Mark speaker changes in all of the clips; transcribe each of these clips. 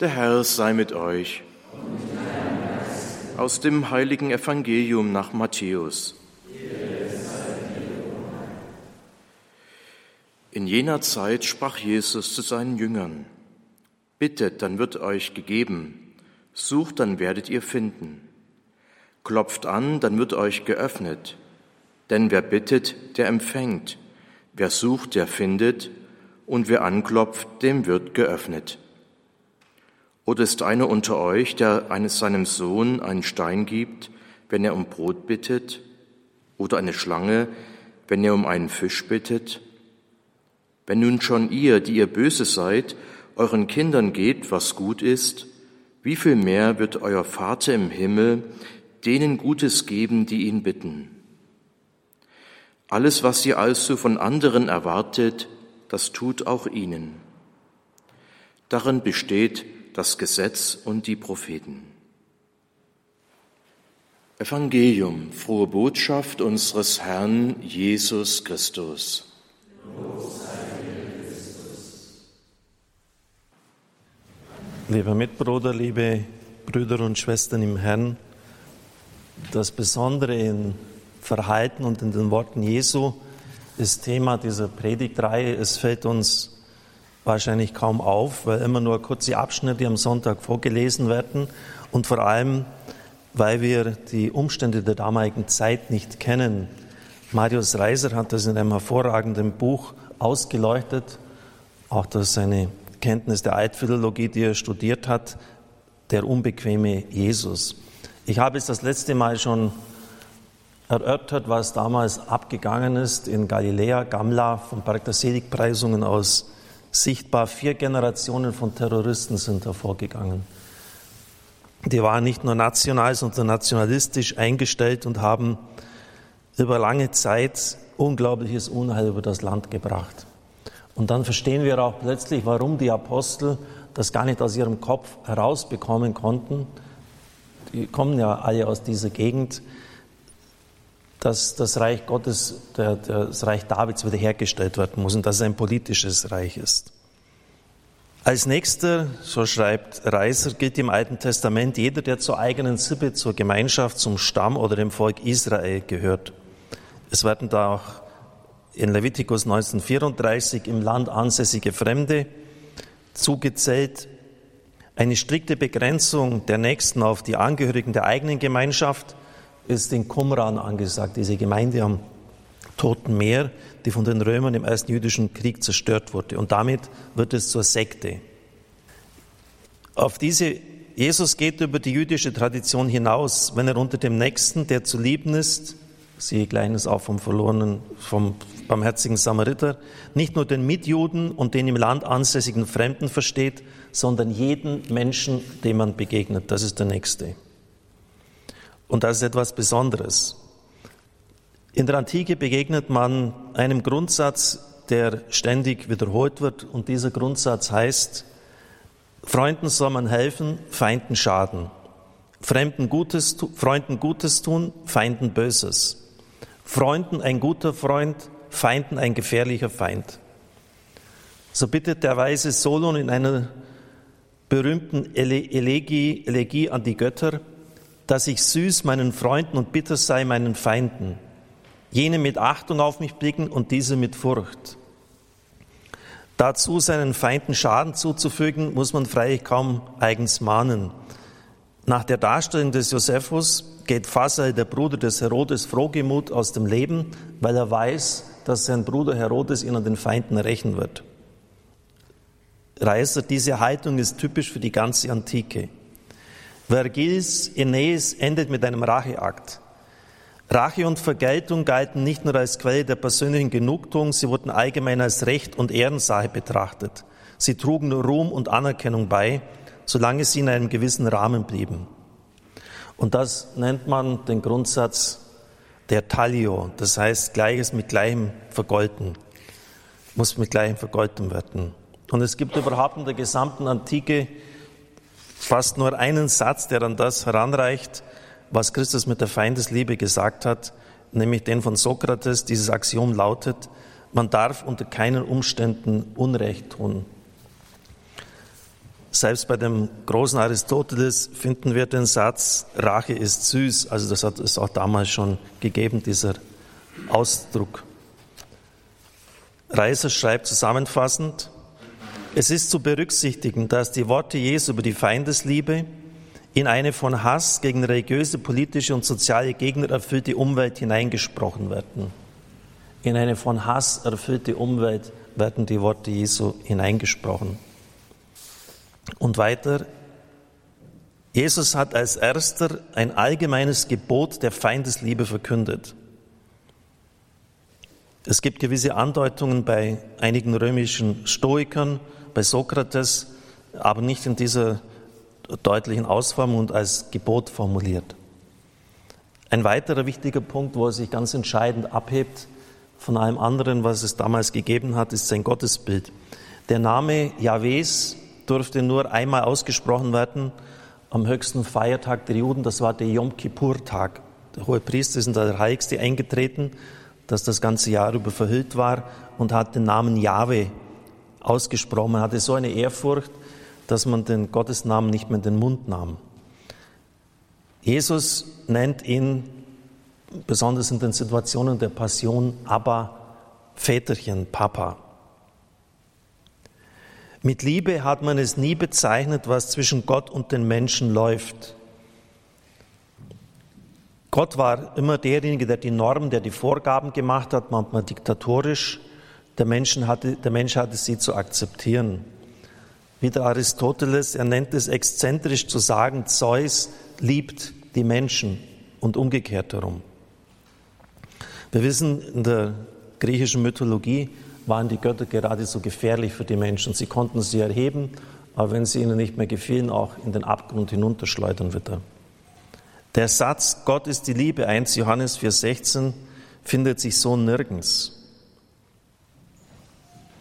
Speaker 1: Der Herr sei mit euch. Aus dem heiligen Evangelium nach Matthäus. In jener Zeit sprach Jesus zu seinen Jüngern, Bittet, dann wird euch gegeben, sucht, dann werdet ihr finden, klopft an, dann wird euch geöffnet, denn wer bittet, der empfängt, wer sucht, der findet, und wer anklopft, dem wird geöffnet. Oder ist einer unter euch, der eines seinem Sohn einen Stein gibt, wenn er um Brot bittet? Oder eine Schlange, wenn er um einen Fisch bittet? Wenn nun schon ihr, die ihr böse seid, euren Kindern gebt, was gut ist, wie viel mehr wird euer Vater im Himmel denen Gutes geben, die ihn bitten? Alles, was ihr also von anderen erwartet, das tut auch ihnen. Darin besteht das Gesetz und die Propheten. Evangelium, frohe Botschaft unseres Herrn Jesus Christus.
Speaker 2: Lieber Mitbruder, liebe Brüder und Schwestern im Herrn, das Besondere im Verhalten und in den Worten Jesu ist Thema dieser Predigtreihe. Es fällt uns wahrscheinlich kaum auf, weil immer nur kurze Abschnitte am Sonntag vorgelesen werden und vor allem, weil wir die Umstände der damaligen Zeit nicht kennen. Marius Reiser hat das in einem hervorragenden Buch ausgeleuchtet, auch durch seine Kenntnis der Altphilologie, die er studiert hat, der unbequeme Jesus. Ich habe es das letzte Mal schon erörtert, was damals abgegangen ist in Galiläa, Gamla, vom Berg der Seligpreisungen aus sichtbar vier Generationen von Terroristen sind hervorgegangen. Die waren nicht nur national, sondern nationalistisch eingestellt und haben über lange Zeit unglaubliches Unheil über das Land gebracht. Und dann verstehen wir auch plötzlich, warum die Apostel das gar nicht aus ihrem Kopf herausbekommen konnten. Die kommen ja alle aus dieser Gegend dass das Reich Gottes, das Reich Davids wiederhergestellt werden muss und dass es ein politisches Reich ist. Als nächster, so schreibt Reiser, gilt im Alten Testament jeder, der zur eigenen Sippe, zur Gemeinschaft, zum Stamm oder dem Volk Israel gehört. Es werden da auch in Levitikus 1934 im Land ansässige Fremde zugezählt. Eine strikte Begrenzung der Nächsten auf die Angehörigen der eigenen Gemeinschaft ist in Qumran angesagt, diese Gemeinde am Toten Meer, die von den Römern im Ersten Jüdischen Krieg zerstört wurde. Und damit wird es zur Sekte. Auf diese Jesus geht über die jüdische Tradition hinaus, wenn er unter dem Nächsten, der zu lieben ist, siehe Kleines auch vom verlorenen, vom barmherzigen Samariter, nicht nur den Mitjuden und den im Land ansässigen Fremden versteht, sondern jeden Menschen, dem man begegnet. Das ist der Nächste. Und das ist etwas Besonderes. In der Antike begegnet man einem Grundsatz, der ständig wiederholt wird. Und dieser Grundsatz heißt, Freunden soll man helfen, Feinden schaden. Fremden Gutes, Freunden Gutes tun, Feinden Böses. Freunden ein guter Freund, Feinden ein gefährlicher Feind. So bittet der weise Solon in einer berühmten Elegie, Elegie an die Götter, dass ich süß meinen Freunden und bitter sei meinen Feinden. Jene mit Achtung auf mich blicken und diese mit Furcht. Dazu seinen Feinden Schaden zuzufügen, muss man freilich kaum eigens mahnen. Nach der Darstellung des Josephus geht Fasal, der Bruder des Herodes, frohgemut aus dem Leben, weil er weiß, dass sein Bruder Herodes ihn an den Feinden rächen wird. Reiser, diese Haltung ist typisch für die ganze Antike. Vergils Aeneis endet mit einem Racheakt. Rache und Vergeltung galten nicht nur als Quelle der persönlichen Genugtuung, sie wurden allgemein als Recht und Ehrensache betrachtet. Sie trugen Ruhm und Anerkennung bei, solange sie in einem gewissen Rahmen blieben. Und das nennt man den Grundsatz der Talio, das heißt Gleiches mit Gleichem vergolten, muss mit Gleichem vergolten werden. Und es gibt überhaupt in der gesamten Antike fast nur einen Satz, der an das heranreicht, was Christus mit der Feindesliebe gesagt hat, nämlich den von Sokrates. Dieses Axiom lautet, man darf unter keinen Umständen Unrecht tun. Selbst bei dem großen Aristoteles finden wir den Satz, Rache ist süß. Also das hat es auch damals schon gegeben, dieser Ausdruck. Reiser schreibt zusammenfassend, es ist zu berücksichtigen, dass die Worte Jesu über die Feindesliebe in eine von Hass gegen religiöse, politische und soziale Gegner erfüllte Umwelt hineingesprochen werden. In eine von Hass erfüllte Umwelt werden die Worte Jesu hineingesprochen. Und weiter, Jesus hat als erster ein allgemeines Gebot der Feindesliebe verkündet. Es gibt gewisse Andeutungen bei einigen römischen Stoikern, bei Sokrates, aber nicht in dieser deutlichen Ausformung und als Gebot formuliert. Ein weiterer wichtiger Punkt, wo er sich ganz entscheidend abhebt von allem anderen, was es damals gegeben hat, ist sein Gottesbild. Der Name Jahwes durfte nur einmal ausgesprochen werden am höchsten Feiertag der Juden, das war der Yom Kippur-Tag. Der hohe Priester ist in der Heiligste eingetreten, das das ganze Jahr über verhüllt war und hat den Namen Jahwe ausgesprochen. Man hatte so eine Ehrfurcht, dass man den Gottesnamen nicht mehr in den Mund nahm. Jesus nennt ihn besonders in den Situationen der Passion aber Väterchen, Papa. Mit Liebe hat man es nie bezeichnet, was zwischen Gott und den Menschen läuft. Gott war immer derjenige, der die Normen, der die Vorgaben gemacht hat, manchmal diktatorisch. Der, Menschen hatte, der Mensch hatte sie zu akzeptieren. Wie der Aristoteles, er nennt es exzentrisch zu sagen, Zeus liebt die Menschen und umgekehrt herum. Wir wissen, in der griechischen Mythologie waren die Götter gerade so gefährlich für die Menschen. Sie konnten sie erheben, aber wenn sie ihnen nicht mehr gefielen, auch in den Abgrund hinunterschleudern wieder. Der Satz, Gott ist die Liebe, 1 Johannes 4,16, findet sich so nirgends.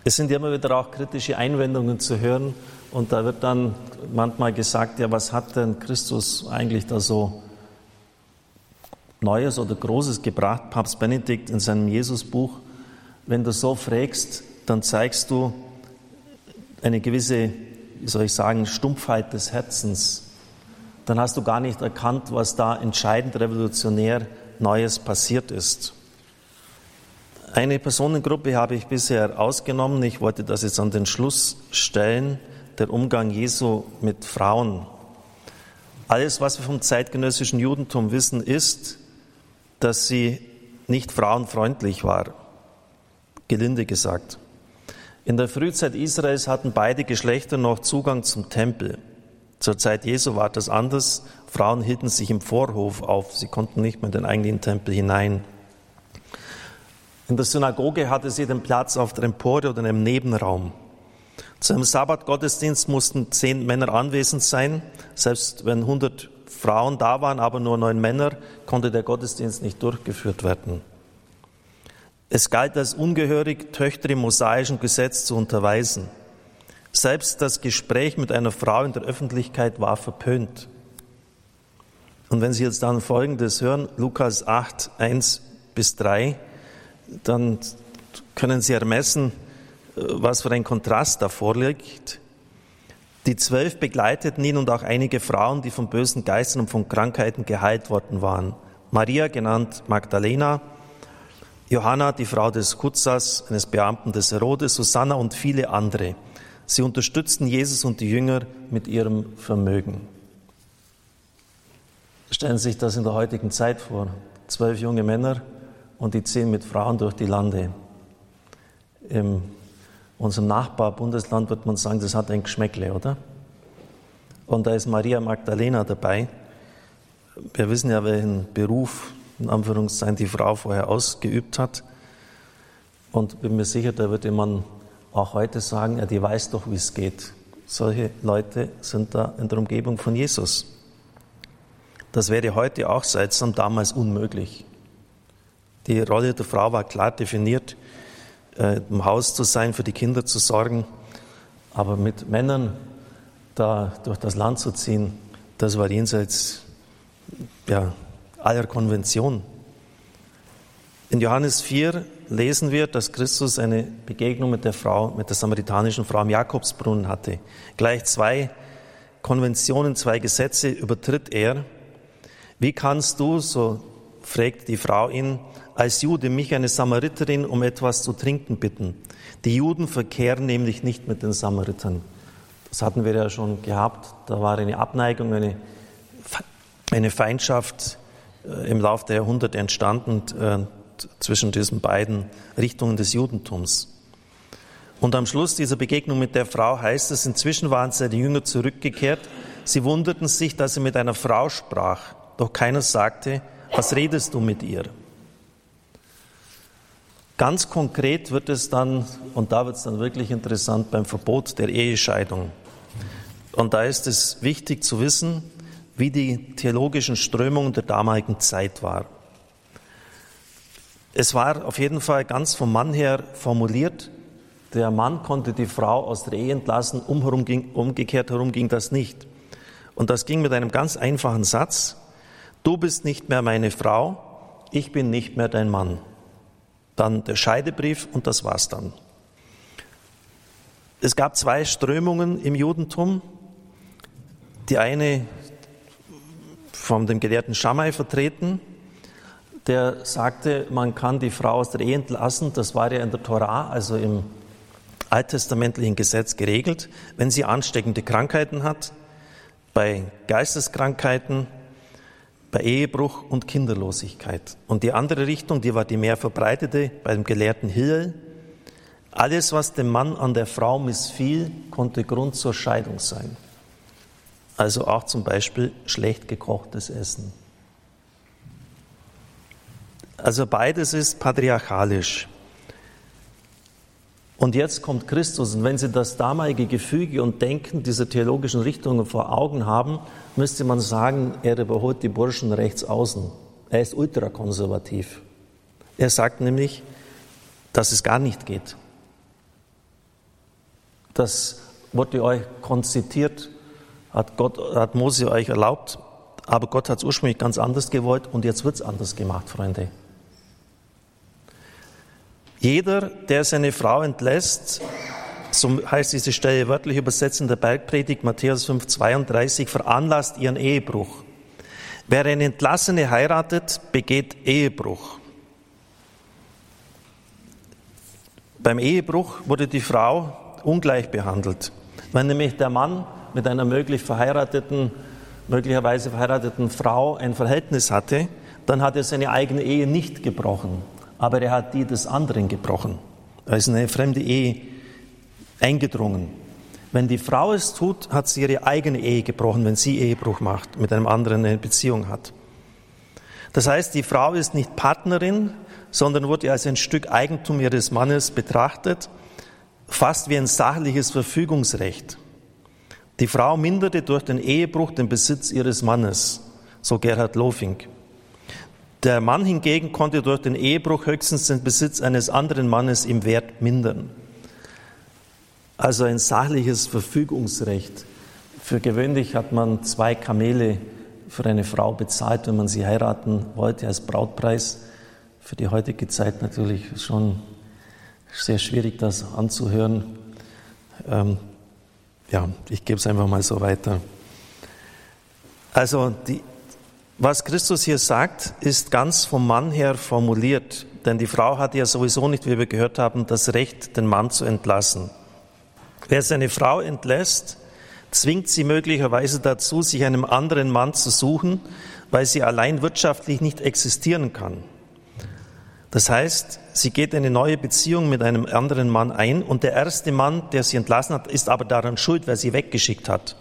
Speaker 2: Es sind immer wieder auch kritische Einwendungen zu hören und da wird dann manchmal gesagt, ja, was hat denn Christus eigentlich da so Neues oder Großes gebracht, Papst Benedikt in seinem Jesusbuch? Wenn du so fragst, dann zeigst du eine gewisse, wie soll ich sagen, Stumpfheit des Herzens. Dann hast du gar nicht erkannt, was da entscheidend revolutionär Neues passiert ist. Eine Personengruppe habe ich bisher ausgenommen. Ich wollte das jetzt an den Schluss stellen, der Umgang Jesu mit Frauen. Alles, was wir vom zeitgenössischen Judentum wissen, ist, dass sie nicht frauenfreundlich war gelinde gesagt. In der Frühzeit Israels hatten beide Geschlechter noch Zugang zum Tempel. Zur Zeit Jesu war das anders. Frauen hielten sich im Vorhof auf. Sie konnten nicht mehr in den eigentlichen Tempel hinein. In der Synagoge hatte sie den Platz auf der Empore oder in einem Nebenraum. Zu einem Sabbatgottesdienst mussten zehn Männer anwesend sein. Selbst wenn 100 Frauen da waren, aber nur neun Männer, konnte der Gottesdienst nicht durchgeführt werden. Es galt als ungehörig, Töchter im mosaischen Gesetz zu unterweisen. Selbst das Gespräch mit einer Frau in der Öffentlichkeit war verpönt. Und wenn Sie jetzt dann Folgendes hören, Lukas 8, 1 bis 3, dann können Sie ermessen, was für ein Kontrast da vorliegt. Die zwölf begleiteten ihn und auch einige Frauen, die von bösen Geistern und von Krankheiten geheilt worden waren. Maria, genannt Magdalena, Johanna, die Frau des Kutzas, eines Beamten des Herodes, Susanna und viele andere. Sie unterstützten Jesus und die Jünger mit ihrem Vermögen. Stellen Sie sich das in der heutigen Zeit vor. Zwölf junge Männer und die ziehen mit Frauen durch die Lande. In unserem Nachbarbundesland wird man sagen, das hat ein Geschmäckle, oder? Und da ist Maria Magdalena dabei. Wir wissen ja, welchen Beruf in Anführungszeichen die Frau vorher ausgeübt hat. Und bin mir sicher, da würde man auch heute sagen, ja, die weiß doch, wie es geht. Solche Leute sind da in der Umgebung von Jesus. Das wäre heute auch seltsam, damals unmöglich. Die Rolle der Frau war klar definiert, äh, im Haus zu sein, für die Kinder zu sorgen. Aber mit Männern da durch das Land zu ziehen, das war jenseits ja, aller Konvention. In Johannes 4 lesen wir, dass Christus eine Begegnung mit der Frau, mit der samaritanischen Frau am Jakobsbrunnen hatte. Gleich zwei Konventionen, zwei Gesetze übertritt er. Wie kannst du, so fragt die Frau ihn, als Jude mich, eine Samariterin, um etwas zu trinken bitten? Die Juden verkehren nämlich nicht mit den Samaritern. Das hatten wir ja schon gehabt. Da war eine Abneigung, eine, eine Feindschaft äh, im Laufe der Jahrhunderte entstanden äh, zwischen diesen beiden Richtungen des Judentums. Und am Schluss dieser Begegnung mit der Frau heißt es, inzwischen waren seine Jünger zurückgekehrt. Sie wunderten sich, dass er mit einer Frau sprach. Doch keiner sagte, was redest du mit ihr? Ganz konkret wird es dann, und da wird es dann wirklich interessant, beim Verbot der Ehescheidung. Und da ist es wichtig zu wissen, wie die theologischen Strömungen der damaligen Zeit waren. Es war auf jeden Fall ganz vom Mann her formuliert, der Mann konnte die Frau aus der Ehe entlassen, umgekehrt herum ging das nicht. Und das ging mit einem ganz einfachen Satz, du bist nicht mehr meine Frau, ich bin nicht mehr dein Mann. Dann der Scheidebrief und das war's dann. Es gab zwei Strömungen im Judentum. Die eine von dem Gelehrten Schamai vertreten, der sagte, man kann die Frau aus der Ehe entlassen. Das war ja in der Torah, also im alttestamentlichen Gesetz geregelt, wenn sie ansteckende Krankheiten hat, bei Geisteskrankheiten, bei Ehebruch und Kinderlosigkeit. Und die andere Richtung, die war die mehr verbreitete bei dem Gelehrten Hillel. Alles, was dem Mann an der Frau missfiel, konnte Grund zur Scheidung sein. Also auch zum Beispiel schlecht gekochtes Essen. Also beides ist patriarchalisch. Und jetzt kommt Christus. Und wenn Sie das damalige Gefüge und Denken dieser theologischen Richtungen vor Augen haben, müsste man sagen, er überholt die Burschen rechts außen. Er ist ultrakonservativ. Er sagt nämlich, dass es gar nicht geht. Das wurde euch konzitiert hat, Gott, hat Mose euch erlaubt, aber Gott hat es ursprünglich ganz anders gewollt und jetzt wird es anders gemacht, Freunde. Jeder, der seine Frau entlässt, so heißt diese Stelle wörtlich übersetzt in der Bergpredigt Matthäus 5, 32, veranlasst ihren Ehebruch. Wer eine Entlassene heiratet, begeht Ehebruch. Beim Ehebruch wurde die Frau ungleich behandelt. Wenn nämlich der Mann mit einer möglich verheirateten, möglicherweise verheirateten Frau ein Verhältnis hatte, dann hat er seine eigene Ehe nicht gebrochen, aber er hat die des anderen gebrochen. Er ist in eine fremde Ehe eingedrungen. Wenn die Frau es tut, hat sie ihre eigene Ehe gebrochen, wenn sie Ehebruch macht, mit einem anderen eine Beziehung hat. Das heißt, die Frau ist nicht Partnerin, sondern wurde als ein Stück Eigentum ihres Mannes betrachtet, fast wie ein sachliches Verfügungsrecht. Die Frau minderte durch den Ehebruch den Besitz ihres Mannes, so Gerhard Lofink. Der Mann hingegen konnte durch den Ehebruch höchstens den Besitz eines anderen Mannes im Wert mindern. Also ein sachliches Verfügungsrecht. Für gewöhnlich hat man zwei Kamele für eine Frau bezahlt, wenn man sie heiraten wollte, als Brautpreis. Für die heutige Zeit natürlich schon sehr schwierig, das anzuhören. Ähm, ja, ich gebe es einfach mal so weiter. Also, die, was Christus hier sagt, ist ganz vom Mann her formuliert, denn die Frau hat ja sowieso nicht, wie wir gehört haben, das Recht, den Mann zu entlassen. Wer seine Frau entlässt, zwingt sie möglicherweise dazu, sich einem anderen Mann zu suchen, weil sie allein wirtschaftlich nicht existieren kann. Das heißt, sie geht eine neue Beziehung mit einem anderen Mann ein und der erste Mann, der sie entlassen hat, ist aber daran schuld, weil sie weggeschickt hat.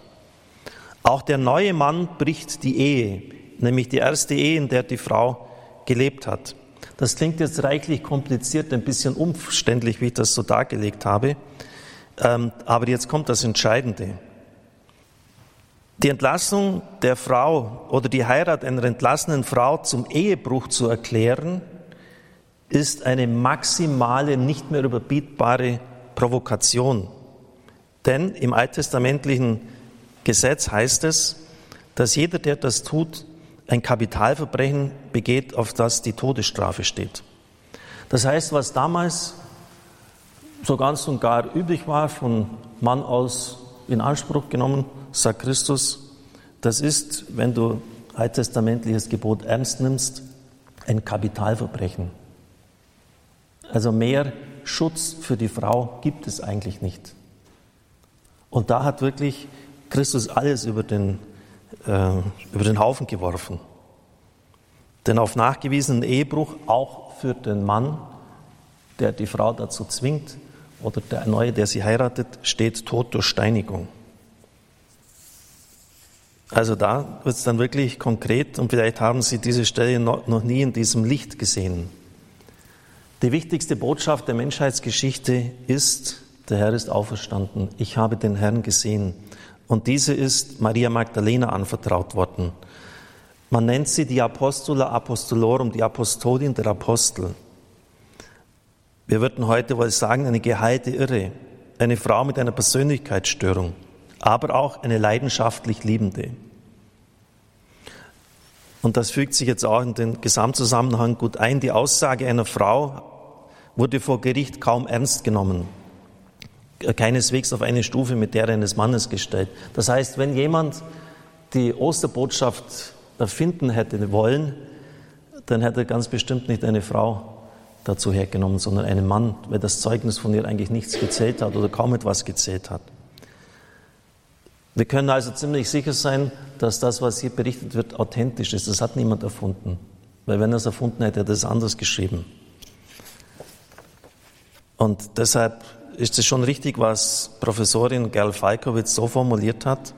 Speaker 2: Auch der neue Mann bricht die Ehe, nämlich die erste Ehe, in der die Frau gelebt hat. Das klingt jetzt reichlich kompliziert, ein bisschen umständlich, wie ich das so dargelegt habe. Ähm, aber jetzt kommt das Entscheidende. Die Entlassung der Frau oder die Heirat einer entlassenen Frau zum Ehebruch zu erklären, ist eine maximale, nicht mehr überbietbare Provokation. Denn im alttestamentlichen Gesetz heißt es, dass jeder, der das tut, ein Kapitalverbrechen begeht, auf das die Todesstrafe steht. Das heißt, was damals so ganz und gar üblich war, von Mann aus in Anspruch genommen, sagt Christus, das ist, wenn du alttestamentliches Gebot ernst nimmst, ein Kapitalverbrechen. Also mehr Schutz für die Frau gibt es eigentlich nicht. Und da hat wirklich Christus alles über den, über den Haufen geworfen. Denn auf nachgewiesenen Ehebruch, auch für den Mann, der die Frau dazu zwingt, oder der Neue, der sie heiratet, steht Tod durch Steinigung. Also da wird es dann wirklich konkret und vielleicht haben Sie diese Stelle noch, noch nie in diesem Licht gesehen. Die wichtigste Botschaft der Menschheitsgeschichte ist, der Herr ist auferstanden. Ich habe den Herrn gesehen. Und diese ist Maria Magdalena anvertraut worden. Man nennt sie die Apostola Apostolorum, die Apostolin der Apostel. Wir würden heute wohl sagen, eine geheilte Irre, eine Frau mit einer Persönlichkeitsstörung, aber auch eine leidenschaftlich Liebende. Und das fügt sich jetzt auch in den Gesamtzusammenhang gut ein. Die Aussage einer Frau wurde vor Gericht kaum ernst genommen, keineswegs auf eine Stufe mit der eines Mannes gestellt. Das heißt, wenn jemand die Osterbotschaft erfinden hätte wollen, dann hätte er ganz bestimmt nicht eine Frau dazu hergenommen, sondern einen Mann, weil das Zeugnis von ihr eigentlich nichts gezählt hat oder kaum etwas gezählt hat. Wir können also ziemlich sicher sein, dass das, was hier berichtet wird, authentisch ist. Das hat niemand erfunden. Weil wenn er es erfunden hätte, hätte er es anders geschrieben. Und deshalb ist es schon richtig, was Professorin Gerl Falkowitz so formuliert hat.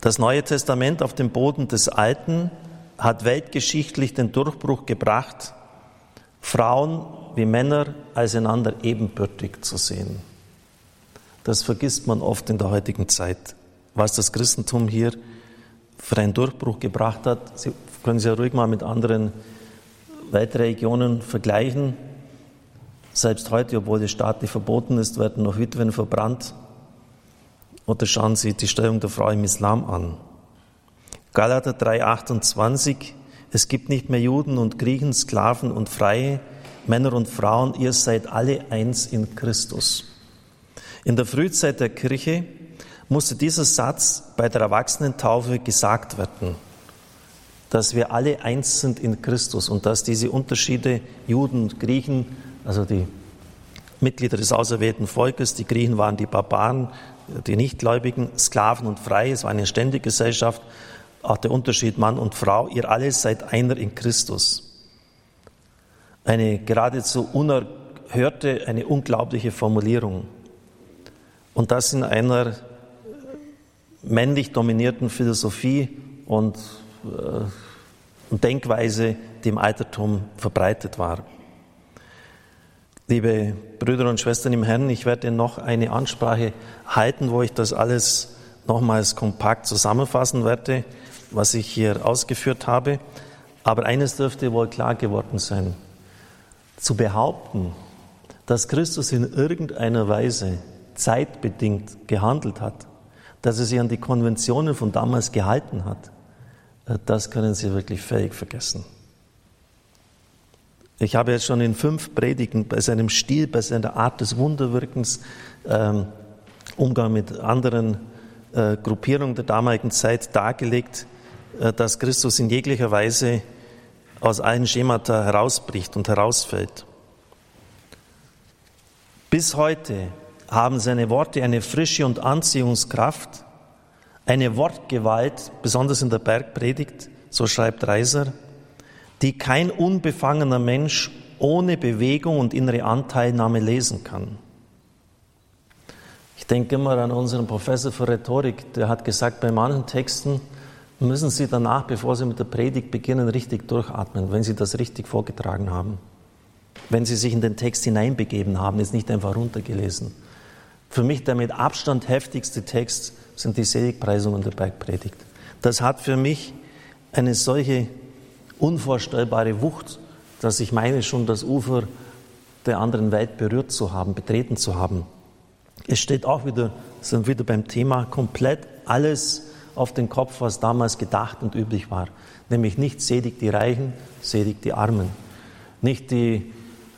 Speaker 2: Das Neue Testament auf dem Boden des Alten hat weltgeschichtlich den Durchbruch gebracht, Frauen wie Männer als einander ebenbürtig zu sehen. Das vergisst man oft in der heutigen Zeit. Was das Christentum hier für einen Durchbruch gebracht hat, Sie können Sie ja ruhig mal mit anderen Weltreligionen vergleichen. Selbst heute, obwohl es staatlich verboten ist, werden noch Witwen verbrannt. Oder schauen Sie die Stellung der Frau im Islam an. Galater 3,28 es gibt nicht mehr Juden und Griechen, Sklaven und Freie, Männer und Frauen, ihr seid alle eins in Christus. In der Frühzeit der Kirche musste dieser Satz bei der Erwachsenentaufe gesagt werden, dass wir alle eins sind in Christus und dass diese Unterschiede Juden und Griechen, also die Mitglieder des auserwählten Volkes, die Griechen waren die Barbaren, die Nichtgläubigen, Sklaven und Freie, es war eine ständige Gesellschaft, auch der Unterschied Mann und Frau, ihr alle seid einer in Christus. Eine geradezu unerhörte, eine unglaubliche Formulierung. Und das in einer männlich dominierten Philosophie und, äh, Denkweise, die im Altertum verbreitet war. Liebe Brüder und Schwestern im Herrn, ich werde noch eine Ansprache halten, wo ich das alles nochmals kompakt zusammenfassen werde was ich hier ausgeführt habe. Aber eines dürfte wohl klar geworden sein. Zu behaupten, dass Christus in irgendeiner Weise zeitbedingt gehandelt hat, dass er sich an die Konventionen von damals gehalten hat, äh, das können Sie wirklich völlig vergessen. Ich habe jetzt schon in fünf Predigen bei seinem Stil, bei seiner Art des Wunderwirkens, ähm, Umgang mit anderen äh, Gruppierungen der damaligen Zeit dargelegt, äh, dass Christus in jeglicher Weise aus allen Schemata herausbricht und herausfällt. Bis heute haben seine Worte eine Frische und Anziehungskraft, eine Wortgewalt, besonders in der Bergpredigt, so schreibt Reiser, die kein unbefangener Mensch ohne Bewegung und innere Anteilnahme lesen kann. Ich denke immer an unseren Professor für Rhetorik, der hat gesagt, bei manchen Texten müssen Sie danach, bevor Sie mit der Predigt beginnen, richtig durchatmen, wenn Sie das richtig vorgetragen haben. Wenn Sie sich in den Text hineinbegeben haben, jetzt nicht einfach runtergelesen. Für mich der mit Abstand heftigste Text sind die Seligpreisungen der Bergpredigt. Das hat für mich eine solche unvorstellbare Wucht, dass ich meine, schon das Ufer der anderen Welt berührt zu haben, betreten zu haben. Es steht auch wieder, sind wieder beim Thema, komplett alles auf den Kopf, was damals gedacht und üblich war. Nämlich nicht sedig die Reichen, sedig die Armen. nicht die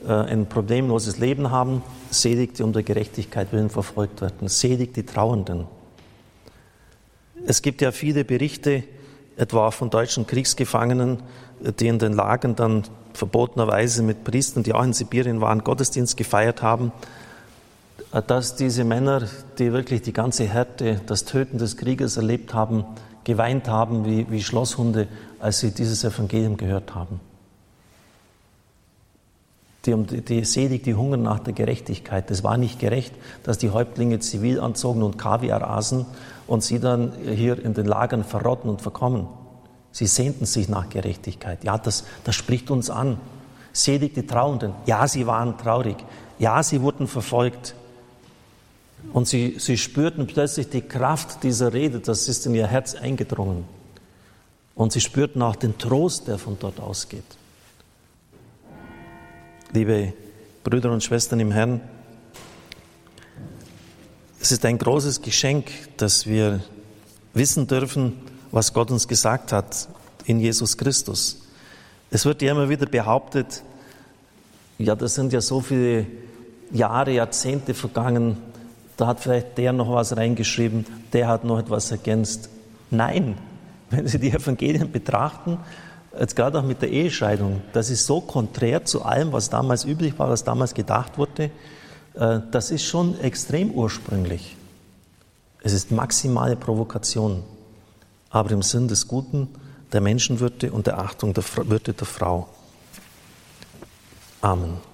Speaker 2: äh, ein problemloses Leben haben, selig die um der Gerechtigkeit willen verfolgt werden, selig die Trauernden. Es gibt ja viele Berichte, etwa von deutschen Kriegsgefangenen, die in den Lagern dann verbotenerweise mit Priestern, die auch in Sibirien waren, Gottesdienst gefeiert haben, dass diese Männer, die wirklich die ganze Härte, das Töten des Krieges erlebt haben, geweint haben wie, wie Schlosshunde, als sie dieses Evangelium gehört haben. Die, die selig, die hungern nach der Gerechtigkeit. Es war nicht gerecht, dass die Häuptlinge zivil anzogen und Kaviar aßen und sie dann hier in den Lagern verrotten und verkommen. Sie sehnten sich nach Gerechtigkeit. Ja, das, das spricht uns an. Selig die Trauenden. Ja, sie waren traurig. Ja, sie wurden verfolgt. Und sie, sie spürten plötzlich die Kraft dieser Rede, das ist in ihr Herz eingedrungen. Und sie spürten auch den Trost, der von dort ausgeht. Liebe Brüder und Schwestern im Herrn, es ist ein großes Geschenk, dass wir wissen dürfen, was Gott uns gesagt hat in Jesus Christus. Es wird ja immer wieder behauptet, ja, das sind ja so viele Jahre, Jahrzehnte vergangen, da hat vielleicht der noch was reingeschrieben, der hat noch etwas ergänzt. Nein, wenn Sie die Evangelien betrachten, jetzt gerade auch mit der Ehescheidung, das ist so konträr zu allem, was damals üblich war, was damals gedacht wurde, das ist schon extrem ursprünglich. Es ist maximale Provokation, aber im Sinn des Guten, der Menschenwürde und der Achtung der Würde der Frau. Amen.